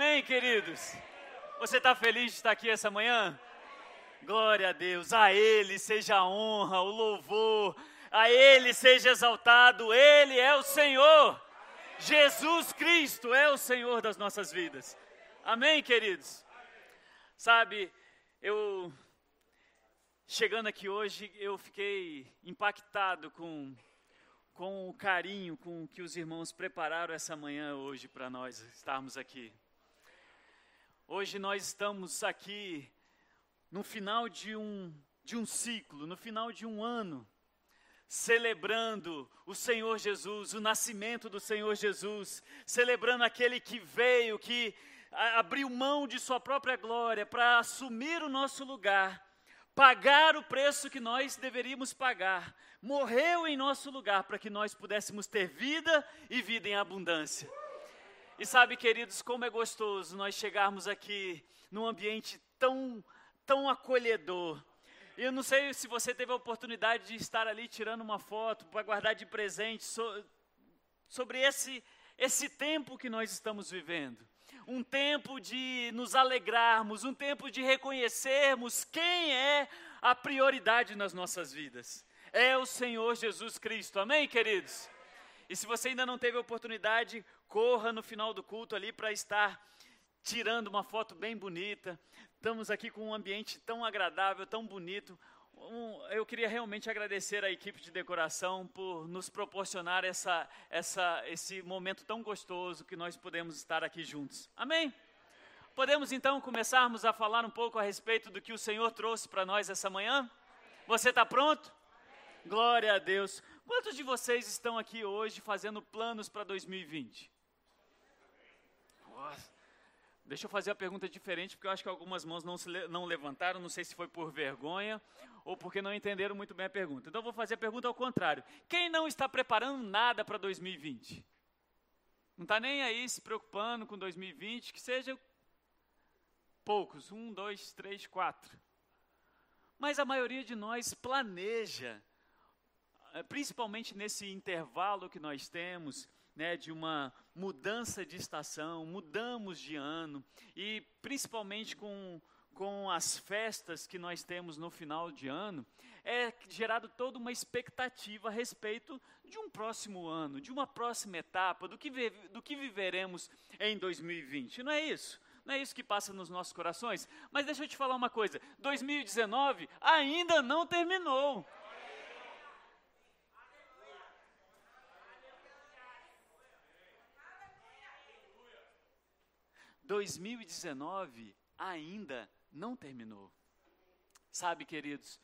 amém, queridos? Você está feliz de estar aqui essa manhã? Glória a Deus, a Ele seja a honra, o louvor, a Ele seja exaltado, Ele é o Senhor. Jesus Cristo é o Senhor das nossas vidas. Amém, queridos? Sabe, eu chegando aqui hoje, eu fiquei impactado com com o carinho com que os irmãos prepararam essa manhã hoje para nós estarmos aqui. Hoje nós estamos aqui no final de um, de um ciclo, no final de um ano, celebrando o Senhor Jesus, o nascimento do Senhor Jesus, celebrando aquele que veio, que abriu mão de sua própria glória para assumir o nosso lugar, pagar o preço que nós deveríamos pagar, morreu em nosso lugar para que nós pudéssemos ter vida e vida em abundância. E sabe, queridos, como é gostoso nós chegarmos aqui num ambiente tão, tão acolhedor. E eu não sei se você teve a oportunidade de estar ali tirando uma foto para guardar de presente so, sobre esse, esse tempo que nós estamos vivendo. Um tempo de nos alegrarmos, um tempo de reconhecermos quem é a prioridade nas nossas vidas é o Senhor Jesus Cristo. Amém, queridos? E se você ainda não teve a oportunidade, corra no final do culto ali para estar tirando uma foto bem bonita. Estamos aqui com um ambiente tão agradável, tão bonito. Um, eu queria realmente agradecer à equipe de decoração por nos proporcionar essa, essa, esse momento tão gostoso que nós podemos estar aqui juntos. Amém? Podemos então começarmos a falar um pouco a respeito do que o Senhor trouxe para nós essa manhã? Você está pronto? Glória a Deus. Quantos de vocês estão aqui hoje fazendo planos para 2020? Nossa. Deixa eu fazer a pergunta diferente, porque eu acho que algumas mãos não, se, não levantaram, não sei se foi por vergonha ou porque não entenderam muito bem a pergunta. Então, eu vou fazer a pergunta ao contrário. Quem não está preparando nada para 2020? Não está nem aí se preocupando com 2020, que seja poucos, um, dois, três, quatro. Mas a maioria de nós planeja principalmente nesse intervalo que nós temos, né, de uma mudança de estação, mudamos de ano, e principalmente com, com as festas que nós temos no final de ano, é gerado toda uma expectativa a respeito de um próximo ano, de uma próxima etapa, do que, do que viveremos em 2020. Não é isso? Não é isso que passa nos nossos corações? Mas deixa eu te falar uma coisa: 2019 ainda não terminou. 2019 ainda não terminou. Sabe, queridos,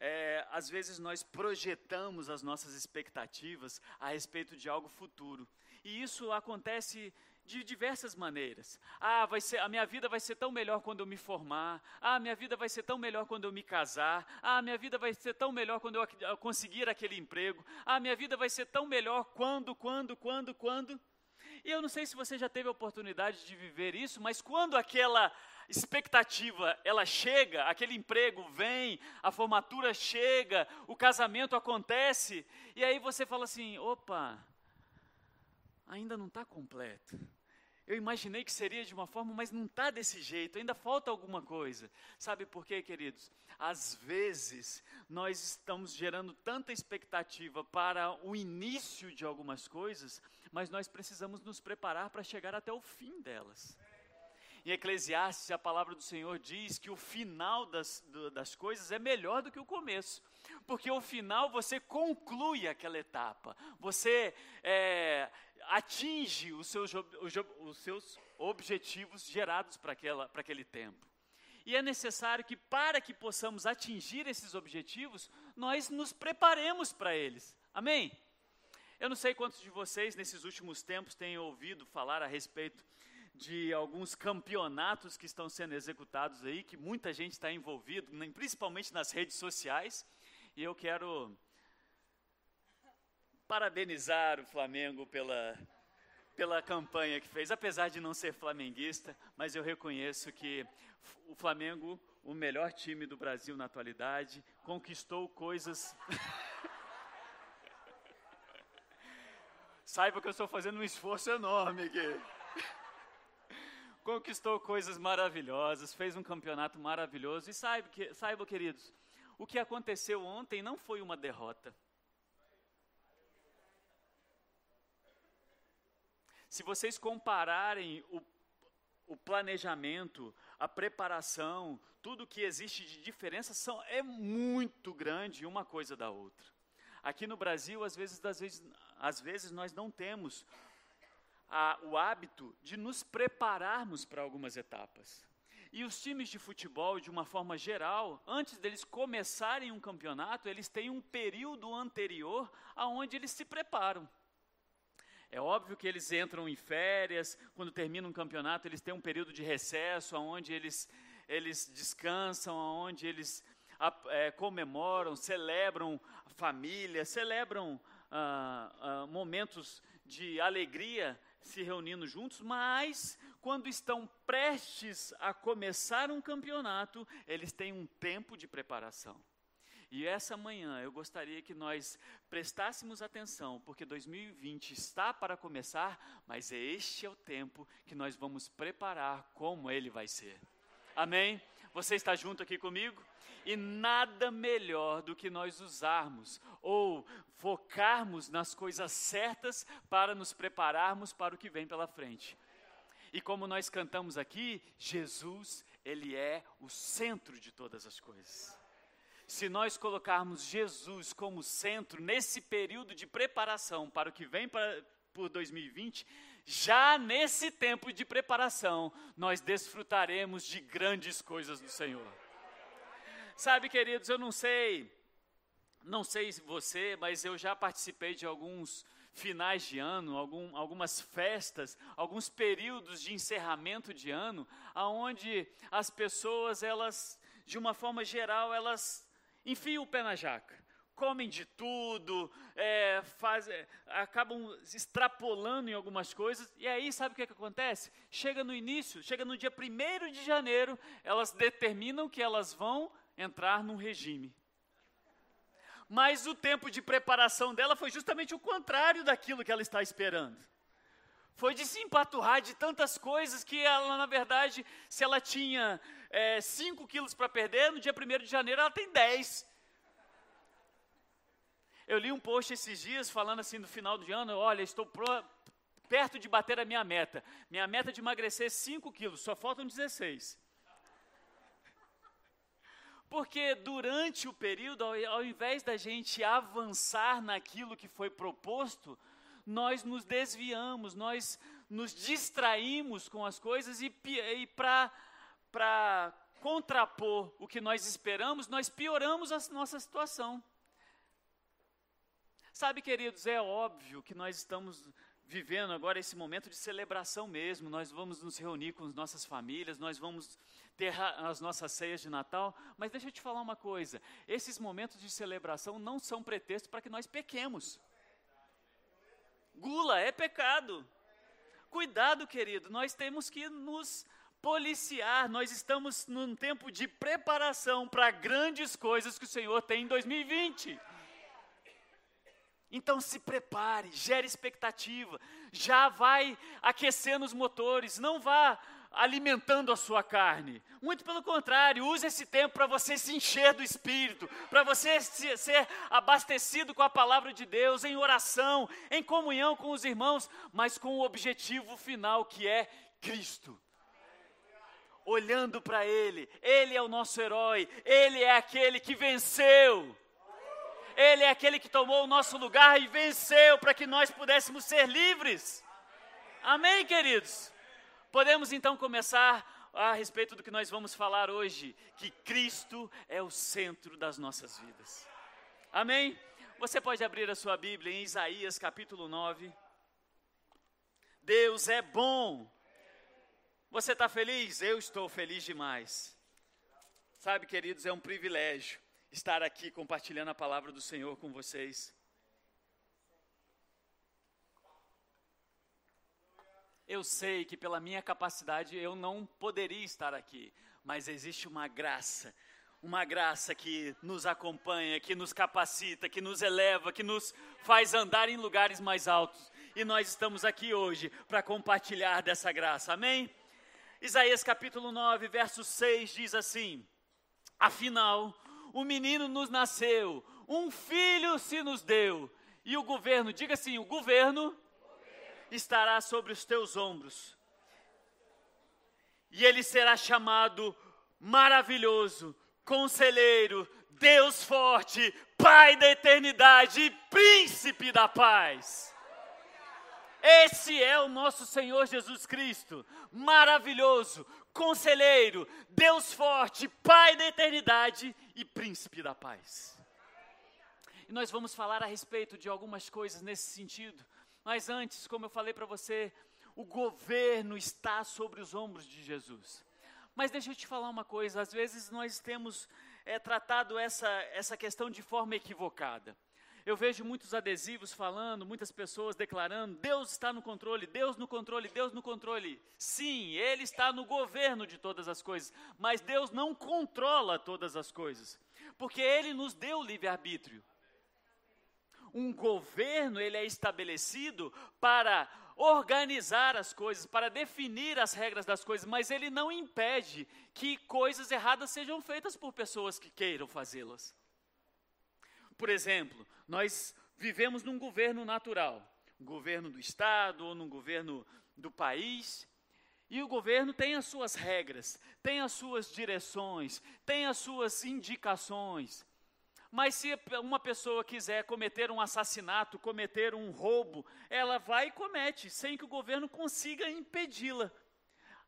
é, às vezes nós projetamos as nossas expectativas a respeito de algo futuro. E isso acontece de diversas maneiras. Ah, vai ser, a minha vida vai ser tão melhor quando eu me formar. Ah, minha vida vai ser tão melhor quando eu me casar. Ah, minha vida vai ser tão melhor quando eu conseguir aquele emprego. Ah, minha vida vai ser tão melhor quando, quando, quando, quando. E eu não sei se você já teve a oportunidade de viver isso, mas quando aquela expectativa ela chega, aquele emprego vem, a formatura chega, o casamento acontece, e aí você fala assim: opa, ainda não está completo. Eu imaginei que seria de uma forma, mas não está desse jeito, ainda falta alguma coisa. Sabe por quê, queridos? Às vezes, nós estamos gerando tanta expectativa para o início de algumas coisas, mas nós precisamos nos preparar para chegar até o fim delas. Em Eclesiastes, a palavra do Senhor diz que o final das, das coisas é melhor do que o começo, porque o final você conclui aquela etapa, você é, atinge os seus, os seus objetivos gerados para aquele tempo. E é necessário que, para que possamos atingir esses objetivos, nós nos preparemos para eles. Amém? Eu não sei quantos de vocês nesses últimos tempos têm ouvido falar a respeito de alguns campeonatos que estão sendo executados aí, que muita gente está envolvido, principalmente nas redes sociais, e eu quero parabenizar o Flamengo pela, pela campanha que fez, apesar de não ser flamenguista, mas eu reconheço que o Flamengo, o melhor time do Brasil na atualidade, conquistou coisas. Saiba que eu estou fazendo um esforço enorme aqui. conquistou coisas maravilhosas, fez um campeonato maravilhoso. E saiba, que, saiba, queridos, o que aconteceu ontem não foi uma derrota. Se vocês compararem o, o planejamento, a preparação, tudo que existe de diferença são, é muito grande uma coisa da outra. Aqui no Brasil, às vezes, às vezes, às vezes nós não temos a, o hábito de nos prepararmos para algumas etapas. E os times de futebol, de uma forma geral, antes deles começarem um campeonato, eles têm um período anterior aonde eles se preparam. É óbvio que eles entram em férias, quando termina um campeonato, eles têm um período de recesso, onde eles, eles descansam, onde eles é, comemoram, celebram a família, celebram ah, ah, momentos de alegria se reunindo juntos, mas quando estão prestes a começar um campeonato, eles têm um tempo de preparação. E essa manhã eu gostaria que nós prestássemos atenção, porque 2020 está para começar, mas este é o tempo que nós vamos preparar como ele vai ser. Amém? Você está junto aqui comigo? E nada melhor do que nós usarmos ou focarmos nas coisas certas para nos prepararmos para o que vem pela frente. E como nós cantamos aqui, Jesus, ele é o centro de todas as coisas se nós colocarmos Jesus como centro nesse período de preparação para o que vem para, por 2020, já nesse tempo de preparação, nós desfrutaremos de grandes coisas do Senhor. Sabe, queridos, eu não sei, não sei você, mas eu já participei de alguns finais de ano, algum, algumas festas, alguns períodos de encerramento de ano, aonde as pessoas, elas, de uma forma geral, elas enfiam o pé na jaca, comem de tudo, é, faz, é, acabam extrapolando em algumas coisas, e aí sabe o que, é que acontece? Chega no início, chega no dia 1 de janeiro, elas determinam que elas vão entrar num regime. Mas o tempo de preparação dela foi justamente o contrário daquilo que ela está esperando foi de se empaturrar de tantas coisas que ela, na verdade, se ela tinha 5 é, quilos para perder, no dia 1 de janeiro ela tem 10. Eu li um post esses dias falando assim no final do ano, olha, estou pro, perto de bater a minha meta. Minha meta é de emagrecer 5 quilos, só faltam 16. Porque durante o período, ao, ao invés da gente avançar naquilo que foi proposto, nós nos desviamos, nós nos distraímos com as coisas e, e para contrapor o que nós esperamos, nós pioramos a nossa situação. Sabe, queridos, é óbvio que nós estamos vivendo agora esse momento de celebração mesmo. Nós vamos nos reunir com as nossas famílias, nós vamos ter as nossas ceias de Natal. Mas deixa eu te falar uma coisa: esses momentos de celebração não são pretexto para que nós pequemos. Gula é pecado. Cuidado, querido, nós temos que nos policiar, nós estamos num tempo de preparação para grandes coisas que o Senhor tem em 2020. Então se prepare, gere expectativa, já vai aquecendo os motores, não vá alimentando a sua carne. Muito pelo contrário, use esse tempo para você se encher do Espírito, para você se, ser abastecido com a palavra de Deus, em oração, em comunhão com os irmãos, mas com o objetivo final que é Cristo. Olhando para Ele, Ele é o nosso herói, Ele é aquele que venceu. Ele é aquele que tomou o nosso lugar e venceu para que nós pudéssemos ser livres. Amém, queridos? Podemos então começar a respeito do que nós vamos falar hoje, que Cristo é o centro das nossas vidas. Amém? Você pode abrir a sua Bíblia em Isaías capítulo 9. Deus é bom. Você está feliz? Eu estou feliz demais. Sabe, queridos, é um privilégio estar aqui compartilhando a palavra do Senhor com vocês. Eu sei que pela minha capacidade eu não poderia estar aqui, mas existe uma graça, uma graça que nos acompanha, que nos capacita, que nos eleva, que nos faz andar em lugares mais altos. E nós estamos aqui hoje para compartilhar dessa graça, amém? Isaías capítulo 9, verso 6 diz assim: Afinal, o menino nos nasceu, um filho se nos deu, e o governo, diga assim: o governo estará sobre os teus ombros, e ele será chamado maravilhoso, conselheiro, Deus forte, Pai da eternidade e príncipe da paz. Esse é o nosso Senhor Jesus Cristo, maravilhoso, conselheiro, Deus forte, Pai da eternidade e príncipe da paz. E nós vamos falar a respeito de algumas coisas nesse sentido. Mas antes, como eu falei para você, o governo está sobre os ombros de Jesus. Mas deixa eu te falar uma coisa: às vezes nós temos é, tratado essa, essa questão de forma equivocada. Eu vejo muitos adesivos falando, muitas pessoas declarando: Deus está no controle, Deus no controle, Deus no controle. Sim, Ele está no governo de todas as coisas, mas Deus não controla todas as coisas, porque Ele nos deu livre-arbítrio. Um governo, ele é estabelecido para organizar as coisas, para definir as regras das coisas, mas ele não impede que coisas erradas sejam feitas por pessoas que queiram fazê-las. Por exemplo, nós vivemos num governo natural, governo do Estado ou num governo do país, e o governo tem as suas regras, tem as suas direções, tem as suas indicações. Mas se uma pessoa quiser cometer um assassinato, cometer um roubo, ela vai e comete, sem que o governo consiga impedi-la.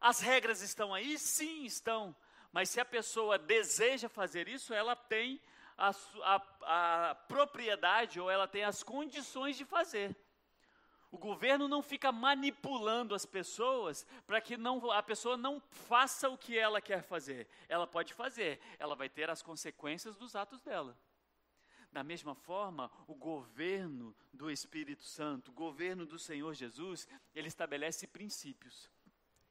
As regras estão aí? Sim, estão. Mas se a pessoa deseja fazer isso, ela tem a, a, a propriedade ou ela tem as condições de fazer. O governo não fica manipulando as pessoas para que não, a pessoa não faça o que ela quer fazer. Ela pode fazer, ela vai ter as consequências dos atos dela. Da mesma forma, o governo do Espírito Santo, o governo do Senhor Jesus, ele estabelece princípios.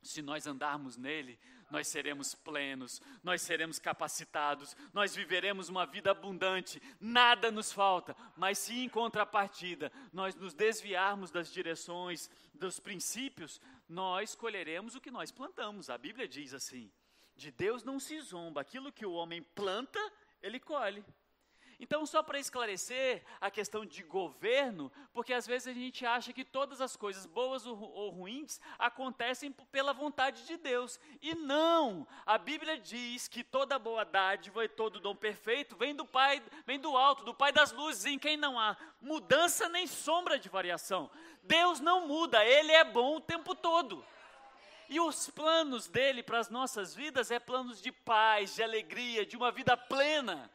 Se nós andarmos nele, nós seremos plenos, nós seremos capacitados, nós viveremos uma vida abundante, nada nos falta. Mas se em contrapartida nós nos desviarmos das direções, dos princípios, nós colheremos o que nós plantamos. A Bíblia diz assim: de Deus não se zomba, aquilo que o homem planta, ele colhe. Então, só para esclarecer a questão de governo, porque às vezes a gente acha que todas as coisas, boas ou ruins, acontecem pela vontade de Deus. E não! A Bíblia diz que toda boa dádiva e todo dom perfeito vem do Pai, vem do alto, do Pai das luzes, em quem não há mudança nem sombra de variação. Deus não muda, Ele é bom o tempo todo. E os planos dele para as nossas vidas é planos de paz, de alegria, de uma vida plena.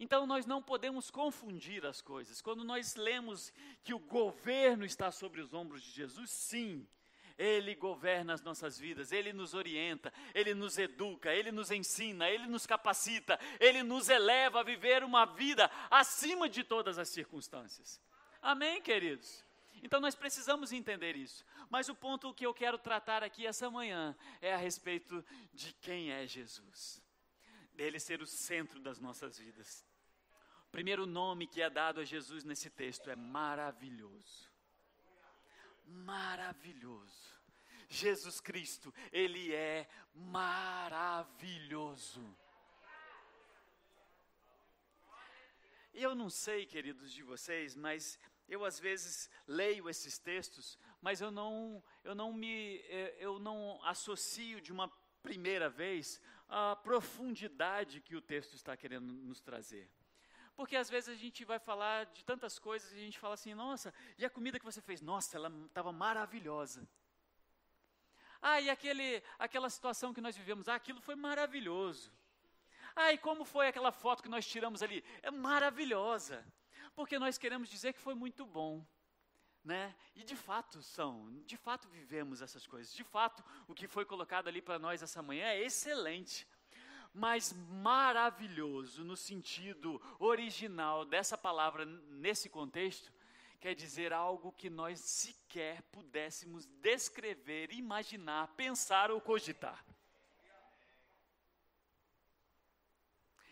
Então nós não podemos confundir as coisas. Quando nós lemos que o governo está sobre os ombros de Jesus, sim, ele governa as nossas vidas, Ele nos orienta, Ele nos educa, Ele nos ensina, Ele nos capacita, Ele nos eleva a viver uma vida acima de todas as circunstâncias. Amém, queridos? Então nós precisamos entender isso. Mas o ponto que eu quero tratar aqui essa manhã é a respeito de quem é Jesus, dele ser o centro das nossas vidas. Primeiro nome que é dado a Jesus nesse texto é maravilhoso. Maravilhoso. Jesus Cristo, Ele é maravilhoso. E eu não sei, queridos de vocês, mas eu às vezes leio esses textos, mas eu não, eu não me, eh, eu não associo de uma primeira vez a profundidade que o texto está querendo nos trazer. Porque às vezes a gente vai falar de tantas coisas e a gente fala assim, nossa, e a comida que você fez? Nossa, ela estava maravilhosa. Ah, e aquele, aquela situação que nós vivemos, ah, aquilo foi maravilhoso. Ah, e como foi aquela foto que nós tiramos ali? É maravilhosa. Porque nós queremos dizer que foi muito bom. Né? E de fato são, de fato vivemos essas coisas. De fato, o que foi colocado ali para nós essa manhã é excelente mas maravilhoso no sentido original dessa palavra nesse contexto, quer dizer algo que nós sequer pudéssemos descrever, imaginar, pensar ou cogitar.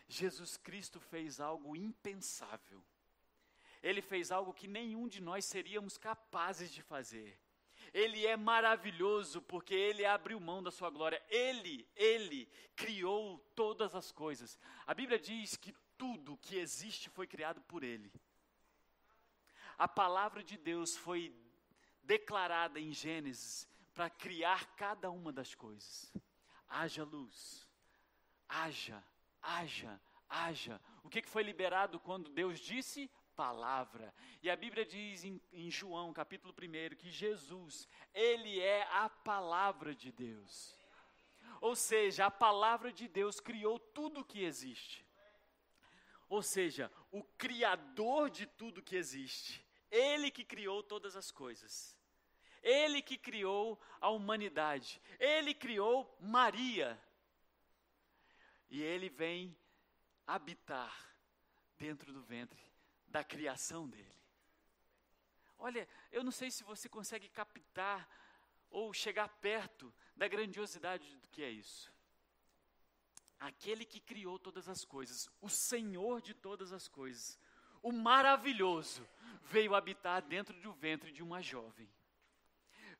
Jesus Cristo fez algo impensável. Ele fez algo que nenhum de nós seríamos capazes de fazer. Ele é maravilhoso porque ele abriu mão da sua glória. Ele, ele criou todas as coisas. A Bíblia diz que tudo que existe foi criado por ele. A palavra de Deus foi declarada em Gênesis para criar cada uma das coisas. Haja luz, haja, haja, haja. O que, foi liberado quando Deus disse? Palavra. E a Bíblia diz em, em João, capítulo 1, que Jesus, Ele é a palavra de Deus. Ou seja, a palavra de Deus criou tudo o que existe. Ou seja, o Criador de tudo que existe. Ele que criou todas as coisas. Ele que criou a humanidade. Ele criou Maria. E ele vem habitar dentro do ventre da criação dele. Olha, eu não sei se você consegue captar ou chegar perto da grandiosidade do que é isso. Aquele que criou todas as coisas, o Senhor de todas as coisas, o maravilhoso, veio habitar dentro do ventre de uma jovem.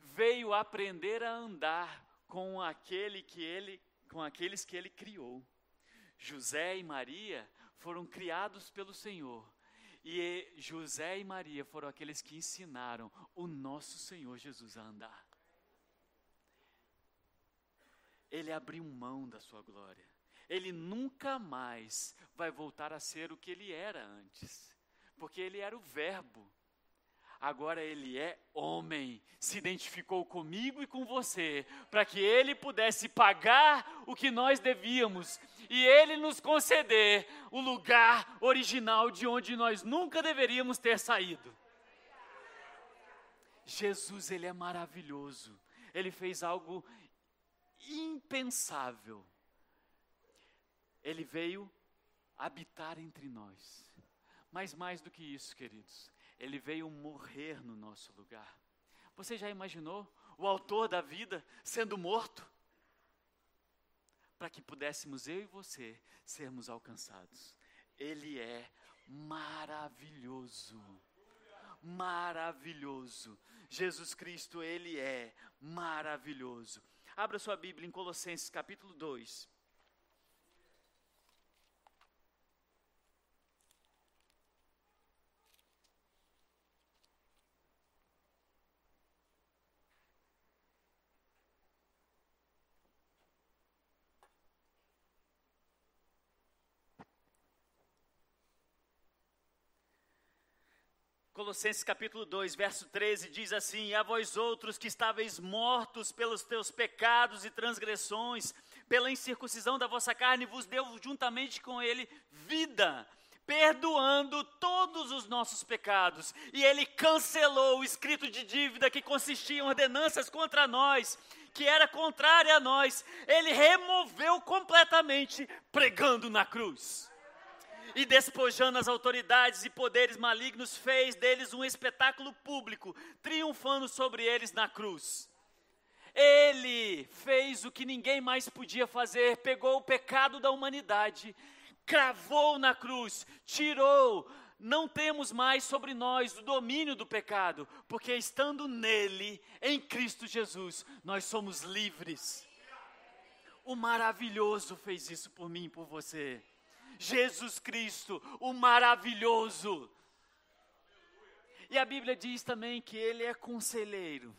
Veio aprender a andar com aquele que ele, com aqueles que ele criou. José e Maria foram criados pelo Senhor. E José e Maria foram aqueles que ensinaram o nosso Senhor Jesus a andar. Ele abriu mão da sua glória. Ele nunca mais vai voltar a ser o que ele era antes, porque ele era o Verbo agora ele é homem, se identificou comigo e com você, para que ele pudesse pagar o que nós devíamos e ele nos conceder o lugar original de onde nós nunca deveríamos ter saído. Jesus, ele é maravilhoso. Ele fez algo impensável. Ele veio habitar entre nós. Mas mais do que isso, queridos, ele veio morrer no nosso lugar. Você já imaginou o autor da vida sendo morto? Para que pudéssemos eu e você sermos alcançados. Ele é maravilhoso. Maravilhoso. Jesus Cristo, ele é maravilhoso. Abra sua Bíblia em Colossenses capítulo 2. Colossenses capítulo 2, verso 13 diz assim: a vós outros que estáveis mortos pelos teus pecados e transgressões, pela incircuncisão da vossa carne, vos deu juntamente com ele vida, perdoando todos os nossos pecados. E ele cancelou o escrito de dívida que consistia em ordenanças contra nós, que era contrária a nós. Ele removeu completamente, pregando na cruz e despojando as autoridades e poderes malignos, fez deles um espetáculo público, triunfando sobre eles na cruz. Ele fez o que ninguém mais podia fazer, pegou o pecado da humanidade, cravou na cruz, tirou. Não temos mais sobre nós o domínio do pecado, porque estando nele, em Cristo Jesus, nós somos livres. O maravilhoso fez isso por mim e por você. Jesus Cristo, o maravilhoso. E a Bíblia diz também que Ele é conselheiro,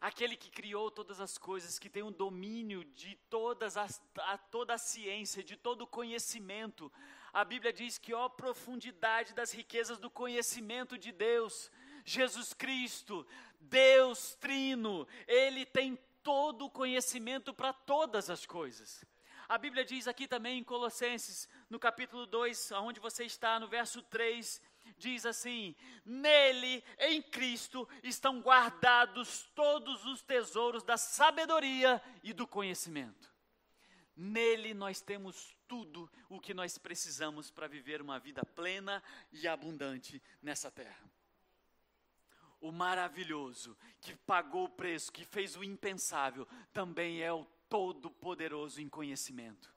aquele que criou todas as coisas, que tem um domínio de todas as, a, toda a ciência, de todo o conhecimento. A Bíblia diz que, ó profundidade das riquezas do conhecimento de Deus, Jesus Cristo, Deus Trino, Ele tem todo o conhecimento para todas as coisas. A Bíblia diz aqui também em Colossenses, no capítulo 2, onde você está, no verso 3, diz assim: Nele, em Cristo, estão guardados todos os tesouros da sabedoria e do conhecimento. Nele nós temos tudo o que nós precisamos para viver uma vida plena e abundante nessa terra. O maravilhoso, que pagou o preço, que fez o impensável, também é o todo-poderoso em conhecimento.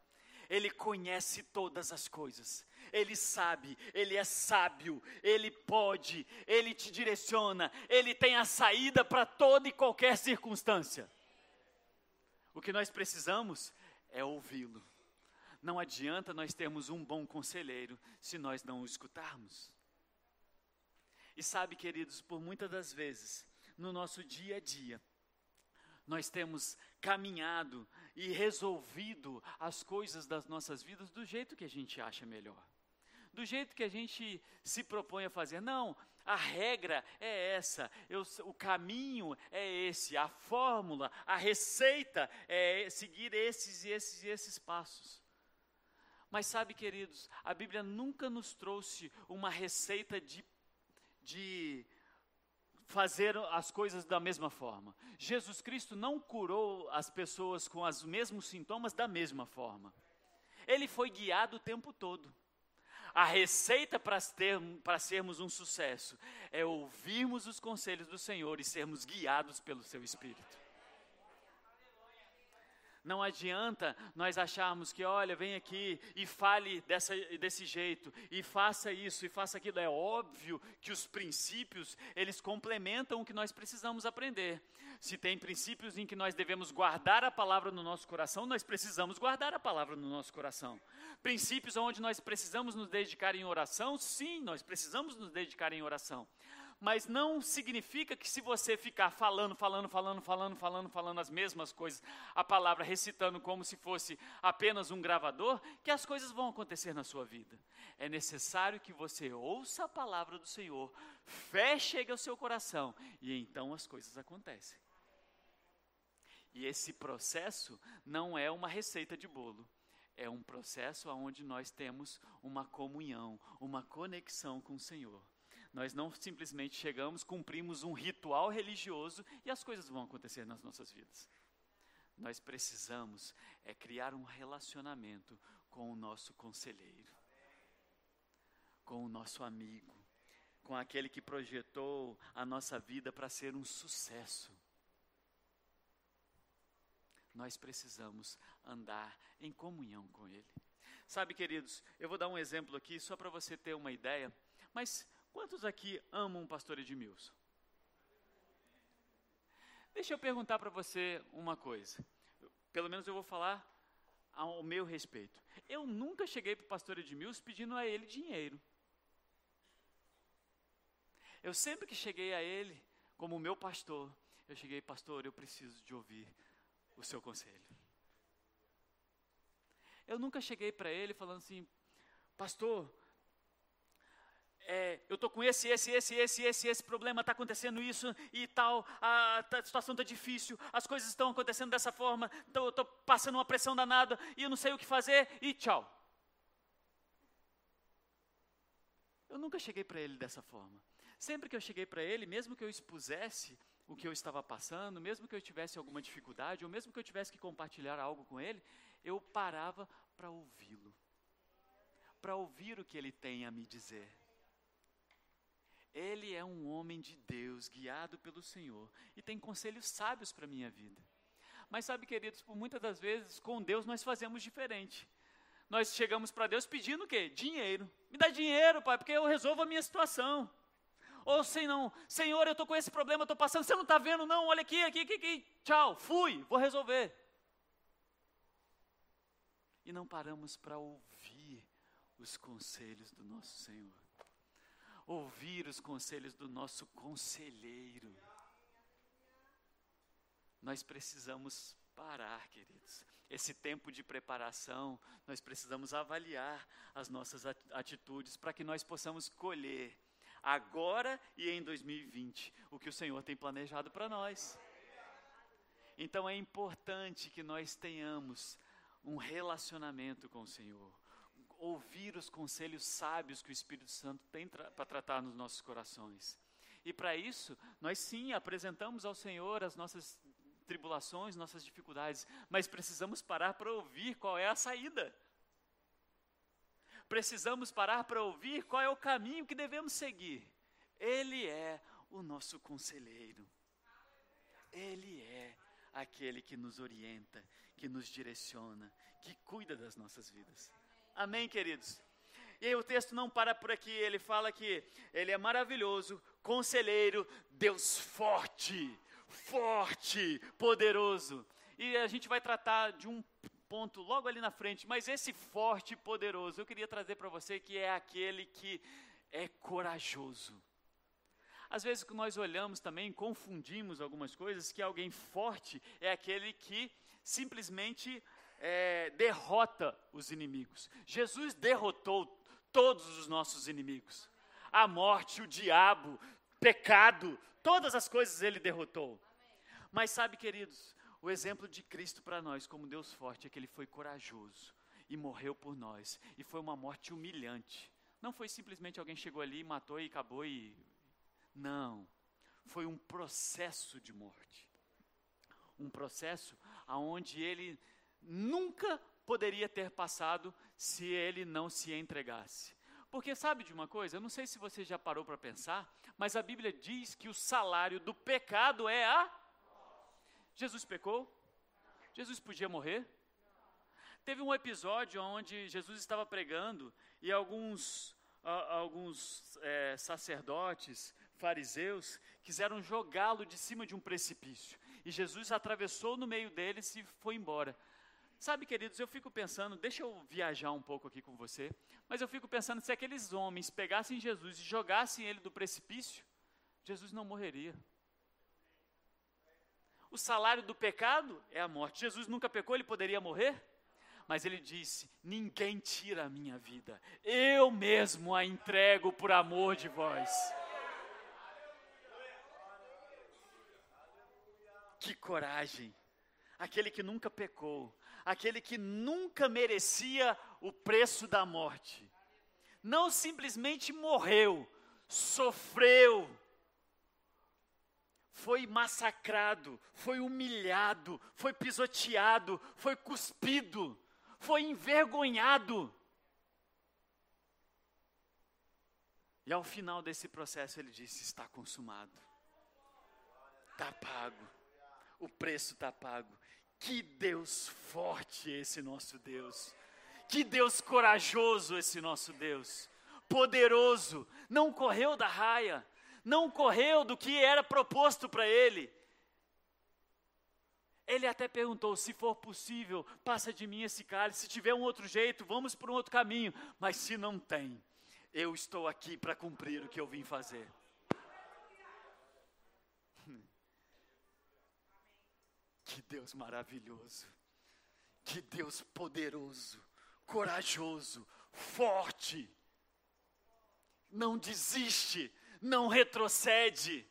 Ele conhece todas as coisas. Ele sabe, Ele é sábio, Ele pode, Ele te direciona, Ele tem a saída para toda e qualquer circunstância. O que nós precisamos é ouvi-lo. Não adianta nós termos um bom conselheiro se nós não o escutarmos. E sabe, queridos, por muitas das vezes, no nosso dia a dia, nós temos caminhado e resolvido as coisas das nossas vidas do jeito que a gente acha melhor. Do jeito que a gente se propõe a fazer. Não, a regra é essa, eu, o caminho é esse, a fórmula, a receita é seguir esses e esses e esses passos. Mas sabe, queridos, a Bíblia nunca nos trouxe uma receita de, de fazer as coisas da mesma forma. Jesus Cristo não curou as pessoas com os mesmos sintomas da mesma forma. Ele foi guiado o tempo todo. A receita para, sermos um sucesso é ouvirmos os conselhos do Senhor e sermos guiados pelo seu Espírito. Não adianta nós acharmos que, olha, vem aqui e fale dessa, desse jeito, e faça isso, e faça aquilo. É óbvio que os princípios, eles complementam o que nós precisamos aprender. Se tem princípios em que nós devemos guardar a palavra no nosso coração, nós precisamos guardar a palavra no nosso coração. Princípios onde nós precisamos nos dedicar em oração, sim, nós precisamos nos dedicar em oração mas não significa que se você ficar falando, falando, falando, falando, falando, falando as mesmas coisas, a palavra recitando como se fosse apenas um gravador, que as coisas vão acontecer na sua vida. É necessário que você ouça a palavra do Senhor, fé chegue ao seu coração e então as coisas acontecem. E esse processo não é uma receita de bolo. É um processo onde nós temos uma comunhão, uma conexão com o Senhor. Nós não simplesmente chegamos, cumprimos um ritual religioso e as coisas vão acontecer nas nossas vidas. Nós precisamos é criar um relacionamento com o nosso conselheiro, com o nosso amigo, com aquele que projetou a nossa vida para ser um sucesso. Nós precisamos andar em comunhão com Ele. Sabe, queridos, eu vou dar um exemplo aqui só para você ter uma ideia, mas Quantos aqui amam o pastor Edmilson? Deixa eu perguntar para você uma coisa. Pelo menos eu vou falar ao meu respeito. Eu nunca cheguei para o pastor Edmilson pedindo a ele dinheiro. Eu sempre que cheguei a ele, como meu pastor, eu cheguei, pastor, eu preciso de ouvir o seu conselho. Eu nunca cheguei para ele falando assim, pastor, é, eu estou com esse, esse, esse, esse, esse, esse problema, está acontecendo isso e tal, a, a situação está difícil, as coisas estão acontecendo dessa forma, estou passando uma pressão danada e eu não sei o que fazer e tchau. Eu nunca cheguei para ele dessa forma. Sempre que eu cheguei para ele, mesmo que eu expusesse o que eu estava passando, mesmo que eu tivesse alguma dificuldade, ou mesmo que eu tivesse que compartilhar algo com ele, eu parava para ouvi-lo, para ouvir o que ele tem a me dizer. Ele é um homem de Deus, guiado pelo Senhor, e tem conselhos sábios para a minha vida. Mas sabe, queridos, por muitas das vezes, com Deus nós fazemos diferente. Nós chegamos para Deus pedindo o quê? Dinheiro. Me dá dinheiro, pai, porque eu resolvo a minha situação. Ou se não, Senhor, eu estou com esse problema, estou passando, você não está vendo, não, olha aqui, aqui, aqui, aqui, tchau, fui, vou resolver. E não paramos para ouvir os conselhos do nosso Senhor ouvir os conselhos do nosso conselheiro. Nós precisamos parar, queridos. Esse tempo de preparação, nós precisamos avaliar as nossas atitudes para que nós possamos colher agora e em 2020 o que o Senhor tem planejado para nós. Então é importante que nós tenhamos um relacionamento com o Senhor, ouvir os conselhos sábios que o Espírito Santo tem tra para tratar nos nossos corações. E para isso, nós sim apresentamos ao Senhor as nossas tribulações, nossas dificuldades, mas precisamos parar para ouvir qual é a saída. Precisamos parar para ouvir qual é o caminho que devemos seguir. Ele é o nosso conselheiro. Ele é aquele que nos orienta, que nos direciona, que cuida das nossas vidas. Amém, queridos? E aí o texto não para por aqui, ele fala que ele é maravilhoso, conselheiro, Deus forte, forte, poderoso. E a gente vai tratar de um ponto logo ali na frente, mas esse forte e poderoso, eu queria trazer para você que é aquele que é corajoso. Às vezes que nós olhamos também, confundimos algumas coisas, que alguém forte é aquele que simplesmente é, derrota os inimigos. Jesus derrotou todos os nossos inimigos. A morte, o diabo, pecado, todas as coisas ele derrotou. Mas sabe, queridos, o exemplo de Cristo para nós, como Deus forte, é que ele foi corajoso e morreu por nós. E foi uma morte humilhante. Não foi simplesmente alguém chegou ali, matou e acabou e. Não. Foi um processo de morte. Um processo aonde ele nunca poderia ter passado se ele não se entregasse. Porque sabe de uma coisa? Eu não sei se você já parou para pensar, mas a Bíblia diz que o salário do pecado é a. Jesus pecou? Jesus podia morrer? Teve um episódio onde Jesus estava pregando e alguns, alguns é, sacerdotes, fariseus, quiseram jogá-lo de cima de um precipício. E Jesus atravessou no meio deles e foi embora. Sabe, queridos, eu fico pensando, deixa eu viajar um pouco aqui com você, mas eu fico pensando se aqueles homens pegassem Jesus e jogassem ele do precipício, Jesus não morreria. O salário do pecado é a morte. Jesus nunca pecou, ele poderia morrer? Mas ele disse: Ninguém tira a minha vida, eu mesmo a entrego por amor de vós. Que coragem! Aquele que nunca pecou, aquele que nunca merecia o preço da morte. Não simplesmente morreu, sofreu, foi massacrado, foi humilhado, foi pisoteado, foi cuspido, foi envergonhado. E ao final desse processo ele disse: Está consumado, está pago, o preço está pago. Que Deus forte esse nosso Deus. Que Deus corajoso esse nosso Deus. Poderoso, não correu da raia, não correu do que era proposto para ele. Ele até perguntou: se for possível, passa de mim esse cálice. Se tiver um outro jeito, vamos por um outro caminho. Mas se não tem, eu estou aqui para cumprir o que eu vim fazer. Que Deus maravilhoso, que Deus poderoso, corajoso, forte, não desiste, não retrocede,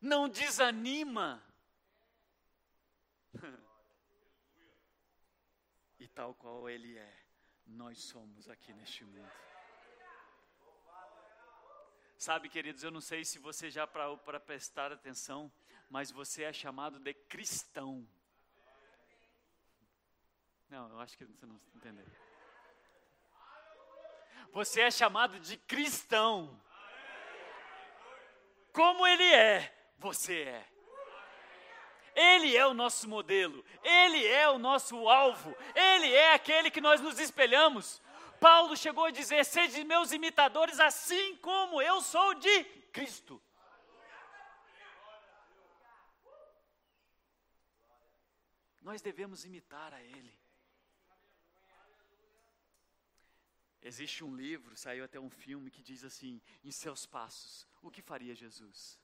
não desanima. e tal qual Ele é, nós somos aqui neste mundo. Sabe, queridos, eu não sei se você já para prestar atenção, mas você é chamado de cristão. Não, eu acho que você não entendeu. Você é chamado de cristão. Como ele é, você é. Ele é o nosso modelo, ele é o nosso alvo, ele é aquele que nós nos espelhamos. Paulo chegou a dizer: Sede meus imitadores, assim como eu sou de Cristo. Nós devemos imitar a Ele. Existe um livro, saiu até um filme que diz assim: em seus passos, o que faria Jesus?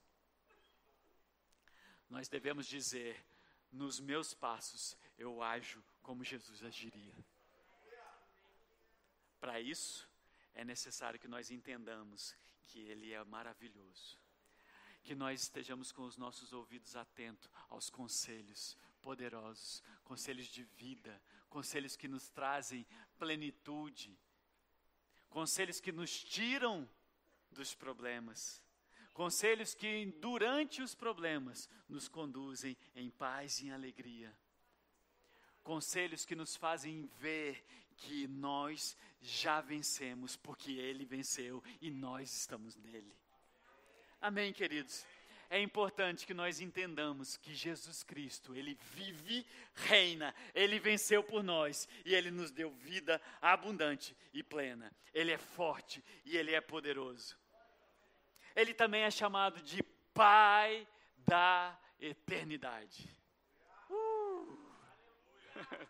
Nós devemos dizer: nos meus passos eu ajo como Jesus agiria. Para isso, é necessário que nós entendamos que Ele é maravilhoso, que nós estejamos com os nossos ouvidos atentos aos conselhos, poderosos, conselhos de vida, conselhos que nos trazem plenitude, conselhos que nos tiram dos problemas, conselhos que durante os problemas nos conduzem em paz e em alegria. Conselhos que nos fazem ver que nós já vencemos, porque Ele venceu e nós estamos nele. Amém, queridos? É importante que nós entendamos que Jesus Cristo, ele vive, reina, ele venceu por nós e ele nos deu vida abundante e plena. Ele é forte e ele é poderoso. Ele também é chamado de Pai da eternidade. Uh!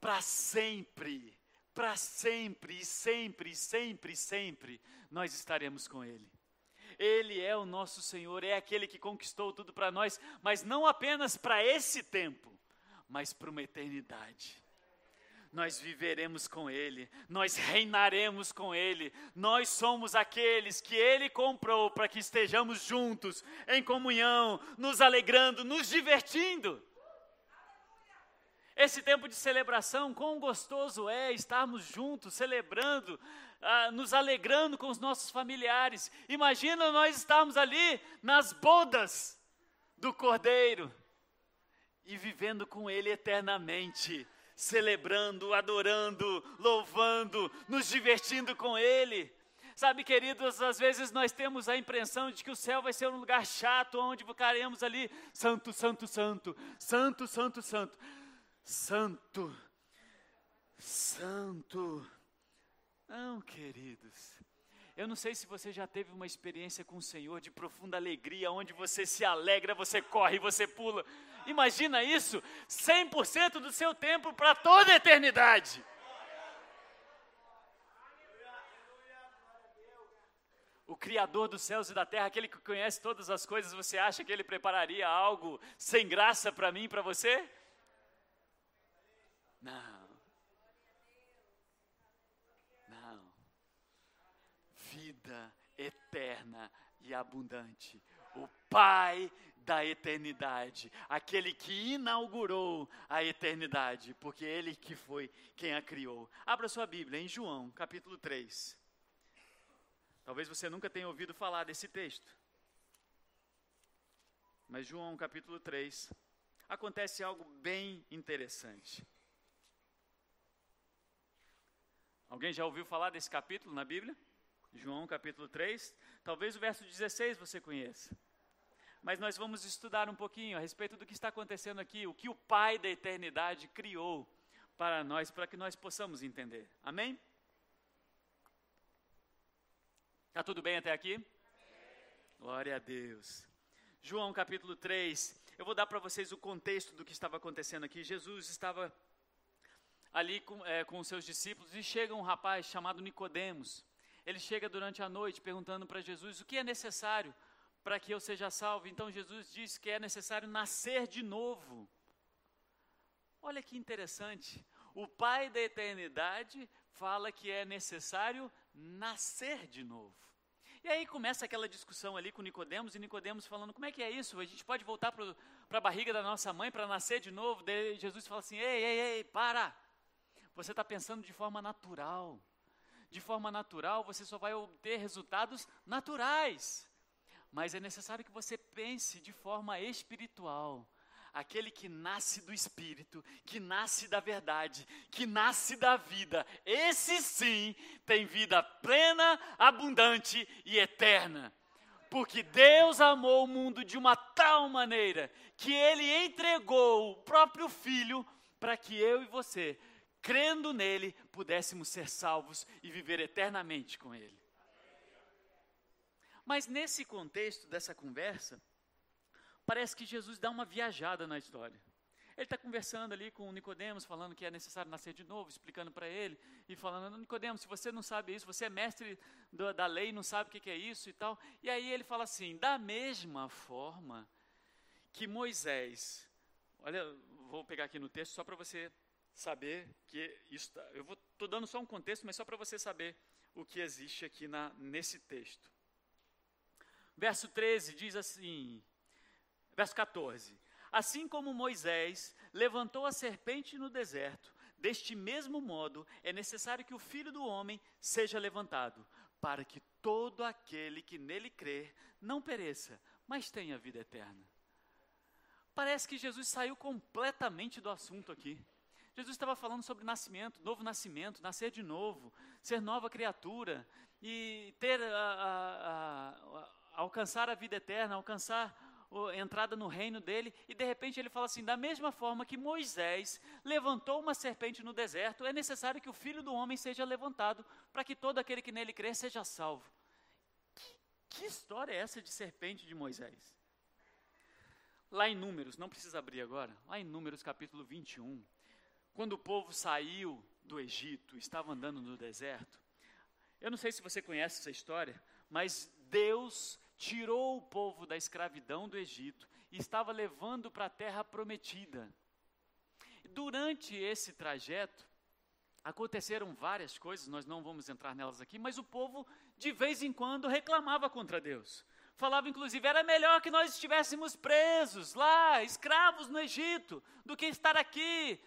para sempre, para sempre, e sempre, sempre, sempre, nós estaremos com Ele. Ele é o nosso Senhor, é aquele que conquistou tudo para nós, mas não apenas para esse tempo, mas para uma eternidade. Nós viveremos com Ele, nós reinaremos com Ele, nós somos aqueles que Ele comprou para que estejamos juntos, em comunhão, nos alegrando, nos divertindo. Esse tempo de celebração, quão gostoso é estarmos juntos, celebrando, ah, nos alegrando com os nossos familiares. Imagina nós estarmos ali nas bodas do Cordeiro e vivendo com Ele eternamente, celebrando, adorando, louvando, nos divertindo com Ele. Sabe, queridos, às vezes nós temos a impressão de que o céu vai ser um lugar chato, onde ficaremos ali, santo, santo, santo, santo, santo, santo, santo, santo. Não, queridos. Eu não sei se você já teve uma experiência com o Senhor de profunda alegria, onde você se alegra, você corre, você pula. Imagina isso, 100% do seu tempo para toda a eternidade. O Criador dos céus e da terra, aquele que conhece todas as coisas, você acha que ele prepararia algo sem graça para mim para você? Não. Vida eterna e abundante. O Pai da eternidade, aquele que inaugurou a eternidade, porque ele que foi quem a criou. Abra sua Bíblia em João, capítulo 3. Talvez você nunca tenha ouvido falar desse texto. Mas João, capítulo 3, acontece algo bem interessante. Alguém já ouviu falar desse capítulo na Bíblia? João capítulo 3, talvez o verso 16 você conheça. Mas nós vamos estudar um pouquinho a respeito do que está acontecendo aqui, o que o Pai da eternidade criou para nós, para que nós possamos entender. Amém? Está tudo bem até aqui? Glória a Deus. João capítulo 3, eu vou dar para vocês o contexto do que estava acontecendo aqui. Jesus estava ali com, é, com os seus discípulos e chega um rapaz chamado Nicodemos ele chega durante a noite perguntando para Jesus o que é necessário para que eu seja salvo. Então Jesus diz que é necessário nascer de novo. Olha que interessante. O Pai da eternidade fala que é necessário nascer de novo. E aí começa aquela discussão ali com Nicodemos e Nicodemos falando: como é que é isso? A gente pode voltar para a barriga da nossa mãe para nascer de novo? Daí Jesus fala assim: ei, ei, ei, para! Você está pensando de forma natural de forma natural, você só vai obter resultados naturais. Mas é necessário que você pense de forma espiritual. Aquele que nasce do Espírito, que nasce da verdade, que nasce da vida, esse sim tem vida plena, abundante e eterna. Porque Deus amou o mundo de uma tal maneira que Ele entregou o próprio Filho para que eu e você crendo nele, pudéssemos ser salvos e viver eternamente com ele. Mas nesse contexto dessa conversa, parece que Jesus dá uma viajada na história. Ele está conversando ali com Nicodemos, falando que é necessário nascer de novo, explicando para ele e falando: Nicodemos, se você não sabe isso, você é mestre do, da lei, não sabe o que, que é isso e tal. E aí ele fala assim: da mesma forma que Moisés, olha, vou pegar aqui no texto só para você saber que isso. Tá, eu estou dando só um contexto, mas só para você saber o que existe aqui na, nesse texto. Verso 13 diz assim, verso 14: Assim como Moisés levantou a serpente no deserto, deste mesmo modo é necessário que o filho do homem seja levantado, para que todo aquele que nele crer não pereça, mas tenha vida eterna. Parece que Jesus saiu completamente do assunto aqui. Jesus estava falando sobre nascimento, novo nascimento, nascer de novo, ser nova criatura e ter a, a, a, alcançar a vida eterna, alcançar a entrada no reino dele, e de repente ele fala assim: da mesma forma que Moisés levantou uma serpente no deserto, é necessário que o filho do homem seja levantado, para que todo aquele que nele crer seja salvo. Que, que história é essa de serpente de Moisés? Lá em Números, não precisa abrir agora, lá em Números capítulo 21, quando o povo saiu do Egito, estava andando no deserto, eu não sei se você conhece essa história, mas Deus tirou o povo da escravidão do Egito e estava levando para a terra prometida. Durante esse trajeto, aconteceram várias coisas, nós não vamos entrar nelas aqui, mas o povo, de vez em quando, reclamava contra Deus. Falava, inclusive, era melhor que nós estivéssemos presos lá, escravos no Egito, do que estar aqui,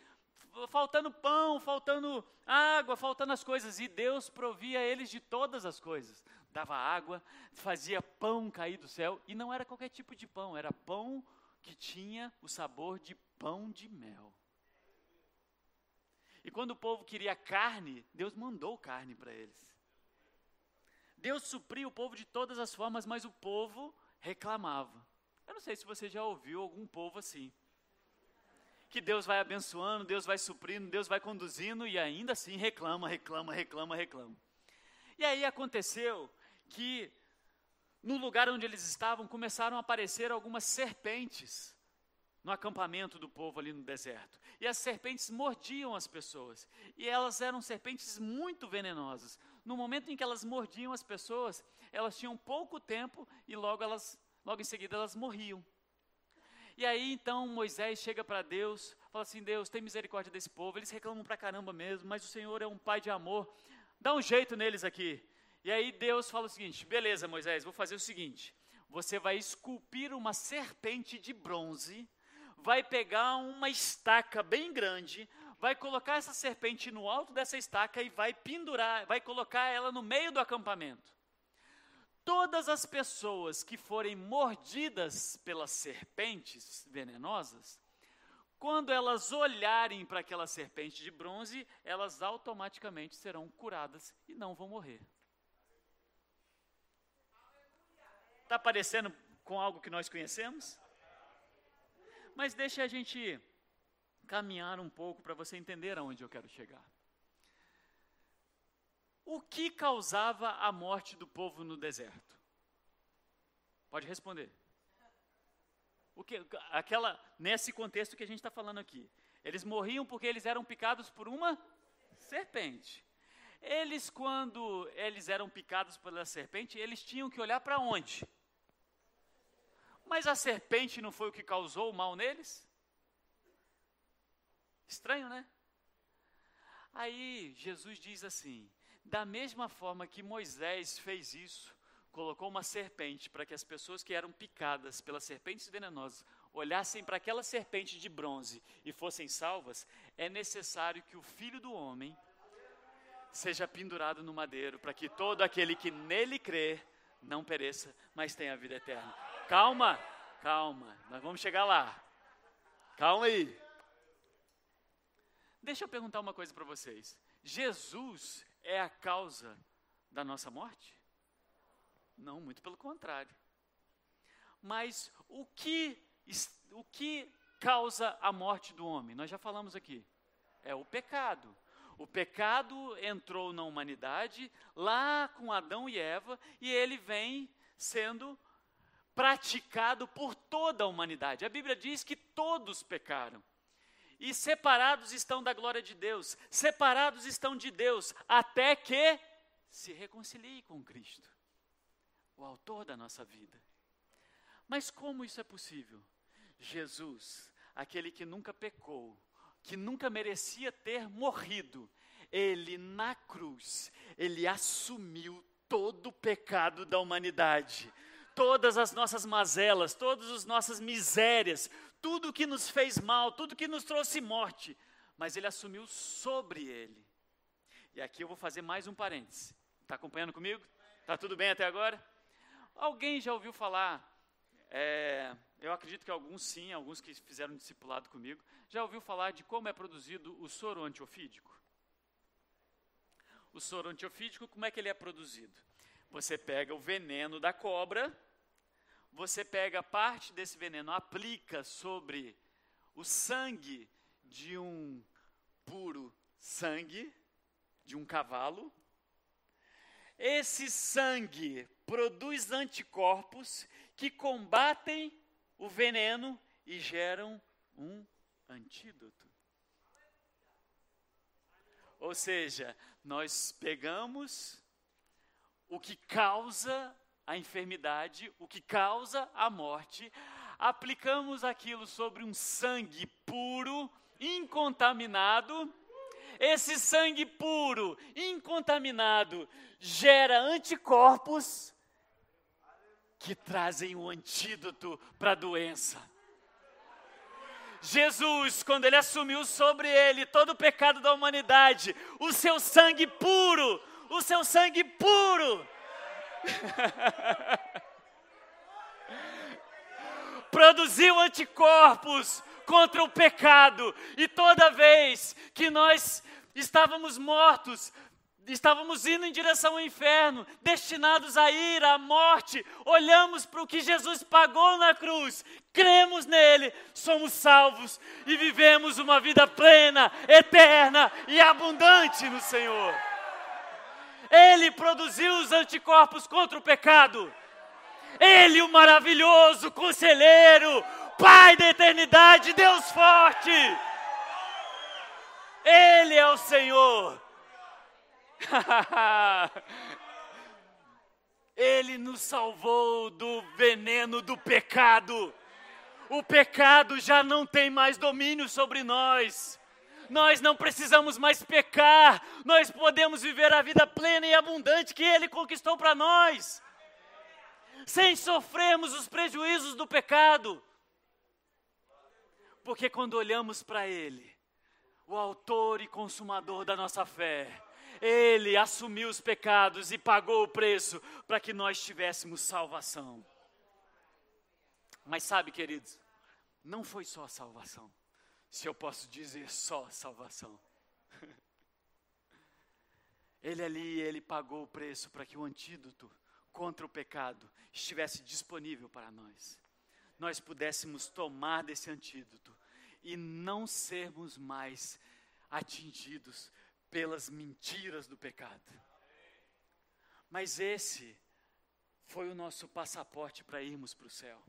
faltando pão, faltando água, faltando as coisas. E Deus provia eles de todas as coisas dava água, fazia pão cair do céu, e não era qualquer tipo de pão, era pão que tinha o sabor de pão de mel. E quando o povo queria carne, Deus mandou carne para eles. Deus supriu o povo de todas as formas, mas o povo reclamava. Eu não sei se você já ouviu algum povo assim. Que Deus vai abençoando, Deus vai suprindo, Deus vai conduzindo e ainda assim reclama, reclama, reclama, reclama. E aí aconteceu que no lugar onde eles estavam começaram a aparecer algumas serpentes no acampamento do povo ali no deserto. E as serpentes mordiam as pessoas. E elas eram serpentes muito venenosas. No momento em que elas mordiam as pessoas, elas tinham pouco tempo e logo elas logo em seguida elas morriam. E aí então Moisés chega para Deus, fala assim: Deus, tem misericórdia desse povo, eles reclamam para caramba mesmo, mas o Senhor é um pai de amor, dá um jeito neles aqui. E aí Deus fala o seguinte: beleza, Moisés, vou fazer o seguinte: você vai esculpir uma serpente de bronze, vai pegar uma estaca bem grande, vai colocar essa serpente no alto dessa estaca e vai pendurar, vai colocar ela no meio do acampamento. Todas as pessoas que forem mordidas pelas serpentes venenosas, quando elas olharem para aquela serpente de bronze, elas automaticamente serão curadas e não vão morrer. Está parecendo com algo que nós conhecemos? Mas deixe a gente caminhar um pouco para você entender aonde eu quero chegar. O que causava a morte do povo no deserto? Pode responder. O que, aquela, nesse contexto que a gente está falando aqui. Eles morriam porque eles eram picados por uma serpente. Eles, quando eles eram picados pela serpente, eles tinham que olhar para onde? Mas a serpente não foi o que causou o mal neles? Estranho, né? Aí Jesus diz assim: da mesma forma que Moisés fez isso, colocou uma serpente para que as pessoas que eram picadas pelas serpentes venenosas olhassem para aquela serpente de bronze e fossem salvas, é necessário que o filho do homem seja pendurado no madeiro, para que todo aquele que nele crê não pereça, mas tenha a vida eterna. Calma, calma, nós vamos chegar lá. Calma aí. Deixa eu perguntar uma coisa para vocês. Jesus é a causa da nossa morte? Não, muito pelo contrário. Mas o que, o que causa a morte do homem? Nós já falamos aqui. É o pecado. O pecado entrou na humanidade lá com Adão e Eva e ele vem sendo praticado por toda a humanidade. A Bíblia diz que todos pecaram. E separados estão da glória de Deus, separados estão de Deus, até que se reconciliem com Cristo, o Autor da nossa vida. Mas como isso é possível? Jesus, aquele que nunca pecou, que nunca merecia ter morrido, ele na cruz, ele assumiu todo o pecado da humanidade todas as nossas mazelas, todas as nossas misérias, tudo que nos fez mal, tudo que nos trouxe morte, mas ele assumiu sobre ele. E aqui eu vou fazer mais um parêntese. Está acompanhando comigo? Está tudo bem até agora? Alguém já ouviu falar? É, eu acredito que alguns sim, alguns que fizeram discipulado comigo, já ouviu falar de como é produzido o soro antiofídico? O soro antiofídico, como é que ele é produzido? Você pega o veneno da cobra, você pega parte desse veneno, aplica sobre o sangue de um puro sangue, de um cavalo, esse sangue produz anticorpos que combatem o veneno e geram um antídoto. Ou seja, nós pegamos o que causa a enfermidade, o que causa a morte, aplicamos aquilo sobre um sangue puro, incontaminado. Esse sangue puro, incontaminado, gera anticorpos que trazem o antídoto para a doença. Jesus, quando ele assumiu sobre ele todo o pecado da humanidade, o seu sangue puro, o seu sangue puro, produziu anticorpos contra o pecado, e toda vez que nós estávamos mortos, estávamos indo em direção ao inferno, destinados a ir à morte, olhamos para o que Jesus pagou na cruz, cremos nele, somos salvos e vivemos uma vida plena, eterna e abundante no Senhor. Ele produziu os anticorpos contra o pecado. Ele, o maravilhoso conselheiro, Pai da eternidade, Deus forte. Ele é o Senhor Ele nos salvou do veneno do pecado. O pecado já não tem mais domínio sobre nós. Nós não precisamos mais pecar. Nós podemos viver a vida plena e abundante que Ele conquistou para nós, sem sofrermos os prejuízos do pecado. Porque quando olhamos para Ele, o Autor e Consumador da nossa fé, ele assumiu os pecados e pagou o preço para que nós tivéssemos salvação. Mas sabe, queridos, não foi só a salvação. Se eu posso dizer só salvação. Ele ali, ele pagou o preço para que o antídoto contra o pecado estivesse disponível para nós. Nós pudéssemos tomar desse antídoto e não sermos mais atingidos pelas mentiras do pecado. Mas esse foi o nosso passaporte para irmos para o céu.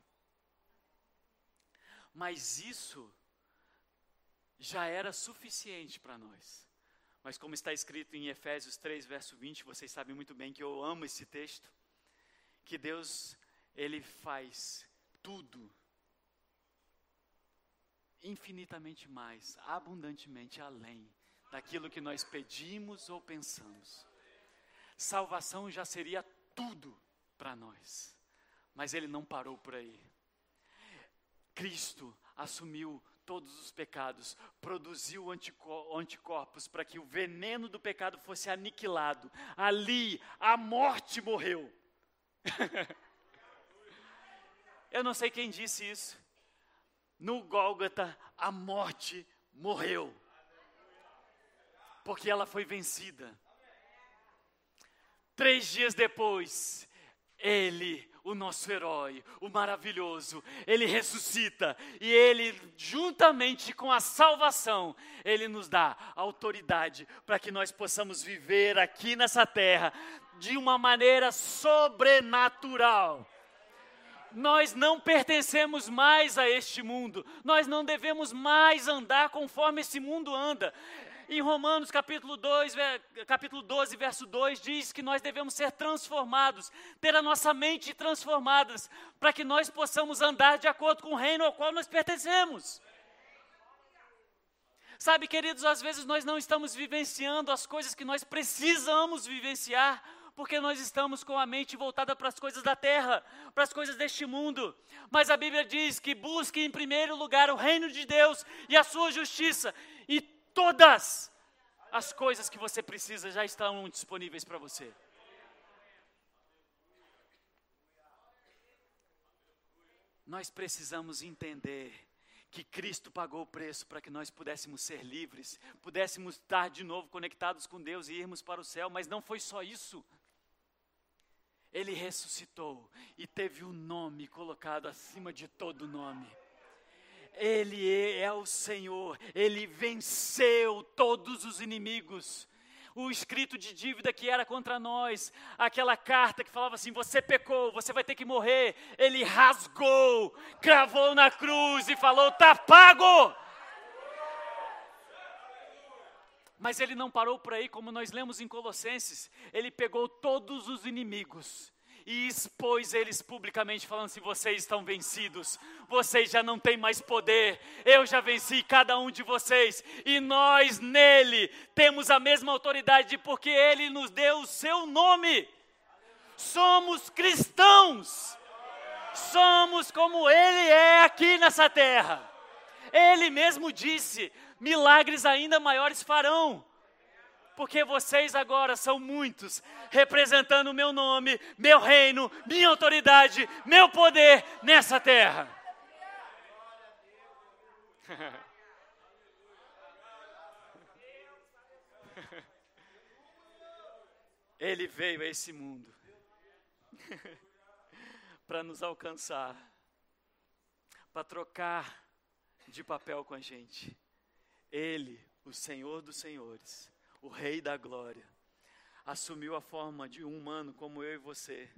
Mas isso já era suficiente para nós. Mas como está escrito em Efésios 3, verso 20, vocês sabem muito bem que eu amo esse texto, que Deus, Ele faz tudo infinitamente mais, abundantemente além daquilo que nós pedimos ou pensamos. Salvação já seria tudo para nós, mas Ele não parou por aí. Cristo assumiu todos os pecados, produziu anticorpos para que o veneno do pecado fosse aniquilado. Ali, a morte morreu. Eu não sei quem disse isso. No Gólgota, a morte morreu porque ela foi vencida. Três dias depois, ele, o nosso herói, o maravilhoso, ele ressuscita e ele, juntamente com a salvação, ele nos dá autoridade para que nós possamos viver aqui nessa terra de uma maneira sobrenatural. Nós não pertencemos mais a este mundo, nós não devemos mais andar conforme esse mundo anda. Em Romanos capítulo 2, capítulo 12, verso 2, diz que nós devemos ser transformados, ter a nossa mente transformada, para que nós possamos andar de acordo com o reino ao qual nós pertencemos. Sabe, queridos, às vezes nós não estamos vivenciando as coisas que nós precisamos vivenciar, porque nós estamos com a mente voltada para as coisas da terra, para as coisas deste mundo. Mas a Bíblia diz que busque em primeiro lugar o reino de Deus e a sua justiça, e todas as coisas que você precisa já estão disponíveis para você. Nós precisamos entender que Cristo pagou o preço para que nós pudéssemos ser livres, pudéssemos estar de novo conectados com Deus e irmos para o céu, mas não foi só isso. ele ressuscitou e teve o um nome colocado acima de todo nome. Ele é o Senhor, ele venceu todos os inimigos. O escrito de dívida que era contra nós, aquela carta que falava assim: você pecou, você vai ter que morrer. Ele rasgou, cravou na cruz e falou: está pago. Mas ele não parou por aí, como nós lemos em Colossenses. Ele pegou todos os inimigos e expôs eles publicamente, falando assim: vocês estão vencidos, vocês já não têm mais poder, eu já venci cada um de vocês, e nós nele temos a mesma autoridade, porque ele nos deu o seu nome. Somos cristãos, somos como ele é aqui nessa terra. Ele mesmo disse: milagres ainda maiores farão. Porque vocês agora são muitos, representando o meu nome, meu reino, minha autoridade, meu poder nessa terra. Ele veio a esse mundo para nos alcançar, para trocar de papel com a gente. Ele, o Senhor dos Senhores, o Rei da Glória, assumiu a forma de um humano como eu e você,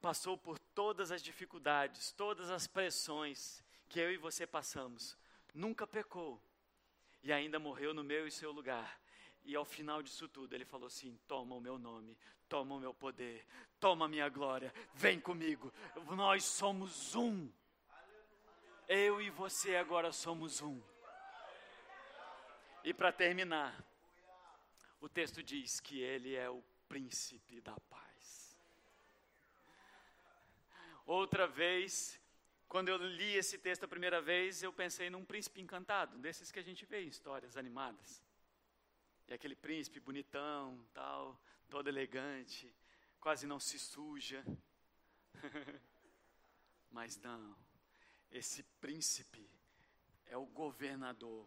passou por todas as dificuldades, todas as pressões que eu e você passamos, nunca pecou e ainda morreu no meu e seu lugar. E ao final disso tudo, ele falou assim: toma o meu nome, toma o meu poder, toma a minha glória, vem comigo. Nós somos um. Eu e você agora somos um. E para terminar, o texto diz que ele é o príncipe da paz. Outra vez, quando eu li esse texto a primeira vez, eu pensei num príncipe encantado, desses que a gente vê em histórias animadas. E aquele príncipe bonitão, tal, todo elegante, quase não se suja. Mas não, esse príncipe é o governador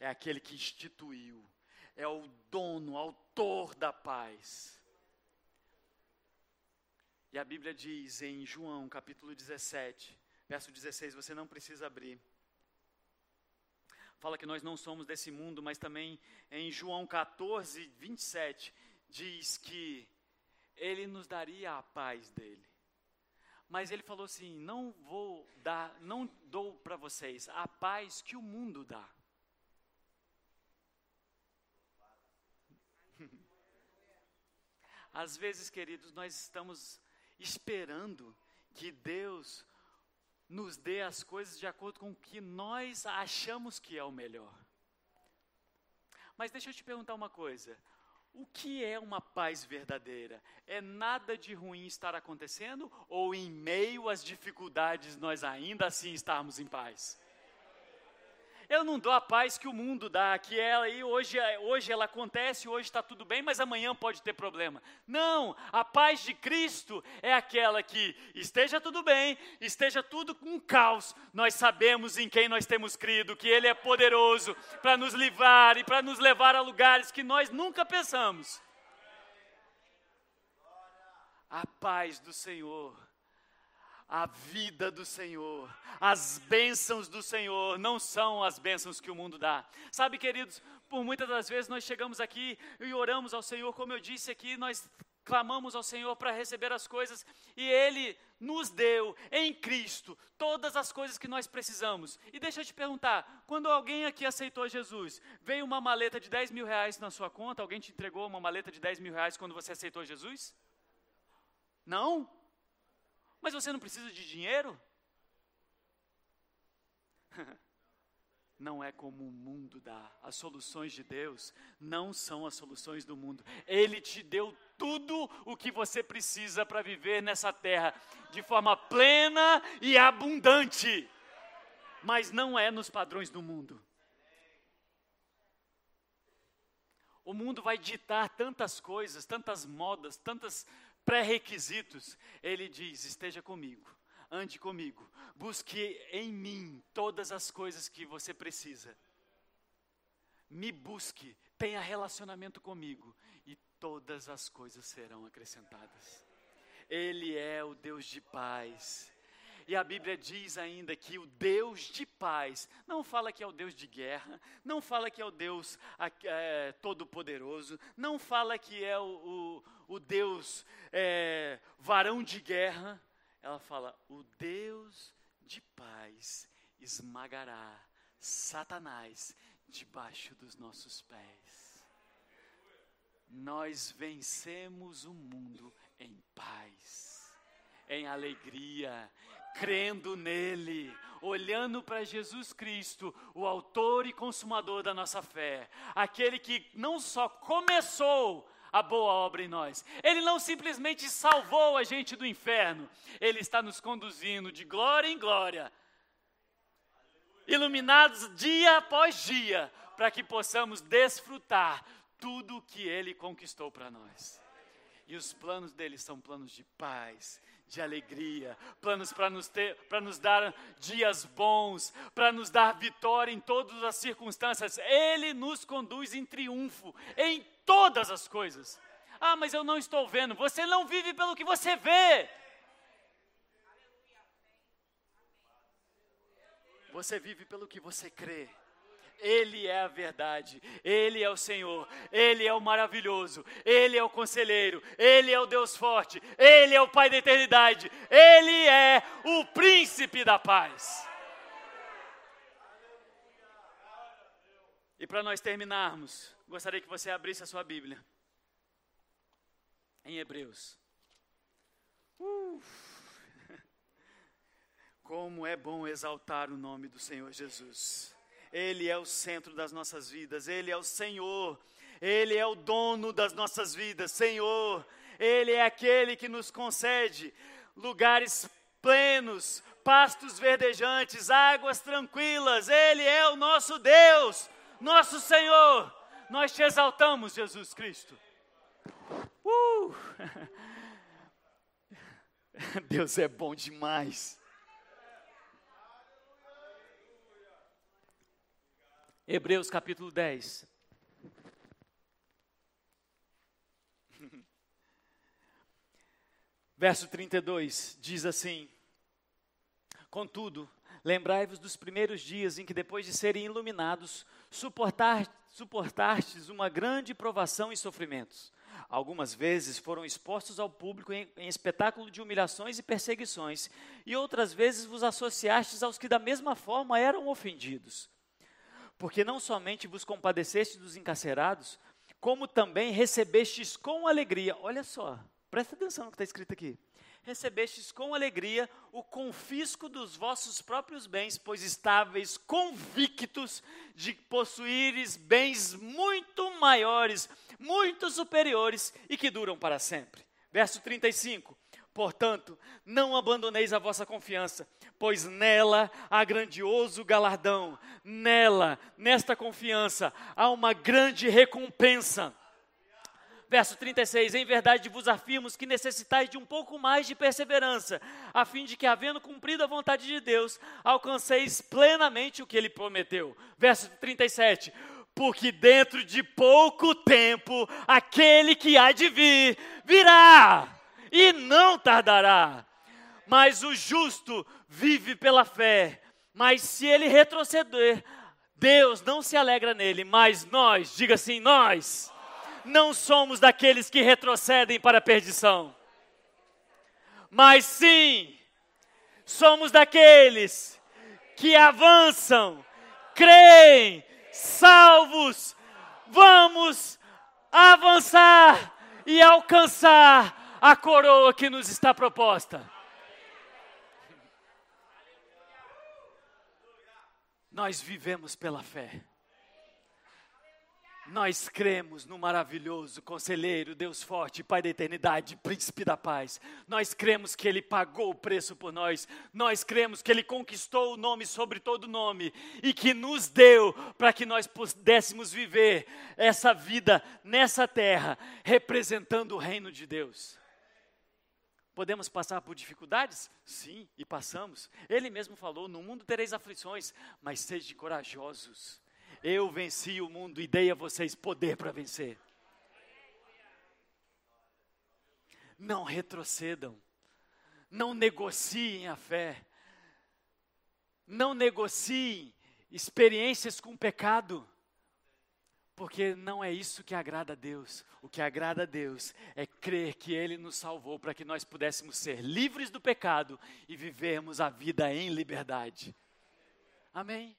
é aquele que instituiu, é o dono, autor da paz. E a Bíblia diz em João capítulo 17, verso 16, você não precisa abrir. Fala que nós não somos desse mundo, mas também em João 14, 27, diz que ele nos daria a paz dele. Mas ele falou assim: não vou dar, não dou para vocês a paz que o mundo dá. Às vezes, queridos, nós estamos esperando que Deus nos dê as coisas de acordo com o que nós achamos que é o melhor. Mas deixa eu te perguntar uma coisa: o que é uma paz verdadeira? É nada de ruim estar acontecendo ou em meio às dificuldades nós ainda assim estarmos em paz? Eu não dou a paz que o mundo dá, que ela aí hoje, hoje ela acontece, hoje está tudo bem, mas amanhã pode ter problema. Não, a paz de Cristo é aquela que esteja tudo bem, esteja tudo com caos, nós sabemos em quem nós temos crido, que Ele é poderoso para nos livrar e para nos levar a lugares que nós nunca pensamos. A paz do Senhor a vida do Senhor, as bênçãos do Senhor não são as bênçãos que o mundo dá. Sabe, queridos, por muitas das vezes nós chegamos aqui e oramos ao Senhor, como eu disse aqui, nós clamamos ao Senhor para receber as coisas e Ele nos deu em Cristo todas as coisas que nós precisamos. E deixa eu te perguntar: quando alguém aqui aceitou Jesus, veio uma maleta de 10 mil reais na sua conta? Alguém te entregou uma maleta de 10 mil reais quando você aceitou Jesus? Não? Mas você não precisa de dinheiro? Não é como o mundo dá. As soluções de Deus não são as soluções do mundo. Ele te deu tudo o que você precisa para viver nessa terra de forma plena e abundante. Mas não é nos padrões do mundo. O mundo vai ditar tantas coisas, tantas modas, tantas pré-requisitos, ele diz: esteja comigo, ande comigo, busque em mim todas as coisas que você precisa. Me busque, tenha relacionamento comigo e todas as coisas serão acrescentadas. Ele é o Deus de paz. E a Bíblia diz ainda que o Deus de paz não fala que é o Deus de guerra, não fala que é o Deus é, todo-poderoso, não fala que é o, o, o Deus é, varão de guerra. Ela fala: o Deus de paz esmagará Satanás debaixo dos nossos pés. Nós vencemos o mundo em paz, em alegria, crendo nele, olhando para Jesus Cristo, o autor e consumador da nossa fé, aquele que não só começou a boa obra em nós, ele não simplesmente salvou a gente do inferno, ele está nos conduzindo de glória em glória, iluminados dia após dia, para que possamos desfrutar tudo o que ele conquistou para nós. E os planos dele são planos de paz, de alegria, planos para nos ter, para nos dar dias bons, para nos dar vitória em todas as circunstâncias. Ele nos conduz em triunfo em todas as coisas. Ah, mas eu não estou vendo. Você não vive pelo que você vê. Você vive pelo que você crê. Ele é a verdade, Ele é o Senhor, Ele é o maravilhoso, Ele é o conselheiro, Ele é o Deus forte, Ele é o Pai da eternidade, Ele é o príncipe da paz. E para nós terminarmos, gostaria que você abrisse a sua Bíblia em Hebreus. Uh, como é bom exaltar o nome do Senhor Jesus. Ele é o centro das nossas vidas, Ele é o Senhor, Ele é o dono das nossas vidas, Senhor. Ele é aquele que nos concede lugares plenos, pastos verdejantes, águas tranquilas. Ele é o nosso Deus, nosso Senhor. Nós te exaltamos, Jesus Cristo. Uh! Deus é bom demais. Hebreus capítulo 10. Verso 32 diz assim: Contudo, lembrai-vos dos primeiros dias em que, depois de serem iluminados, suportar, suportastes uma grande provação e sofrimentos. Algumas vezes foram expostos ao público em, em, espetáculo de humilhações e perseguições, e outras vezes vos associastes aos que da mesma forma eram ofendidos porque não somente vos compadeceste dos encarcerados, como também recebestes com alegria. Olha só, presta atenção no que está escrito aqui. Recebestes com alegria o confisco dos vossos próprios bens, pois estáveis convictos de possuíres bens muito maiores, muito superiores e que duram para sempre. Verso 35. Portanto, não abandoneis a vossa confiança, pois nela há grandioso galardão, nela, nesta confiança, há uma grande recompensa. Verso 36: Em verdade vos afirmo que necessitais de um pouco mais de perseverança, a fim de que, havendo cumprido a vontade de Deus, alcanceis plenamente o que ele prometeu. Verso 37: Porque dentro de pouco tempo aquele que há de vir virá, e não tardará. Mas o justo vive pela fé. Mas se ele retroceder, Deus não se alegra nele, mas nós, diga assim, nós não somos daqueles que retrocedem para a perdição. Mas sim, somos daqueles que avançam, creem, salvos. Vamos avançar e alcançar a coroa que nos está proposta. Nós vivemos pela fé. Nós cremos no maravilhoso conselheiro, Deus forte, Pai da eternidade, príncipe da paz. Nós cremos que Ele pagou o preço por nós. Nós cremos que Ele conquistou o nome sobre todo nome e que nos deu para que nós pudéssemos viver essa vida nessa terra, representando o reino de Deus. Podemos passar por dificuldades? Sim, e passamos. Ele mesmo falou: No mundo tereis aflições, mas sejam corajosos. Eu venci o mundo e dei a vocês poder para vencer. não retrocedam, não negociem a fé, não negociem experiências com pecado, porque não é isso que agrada a Deus. O que agrada a Deus é crer que Ele nos salvou para que nós pudéssemos ser livres do pecado e vivermos a vida em liberdade. Amém?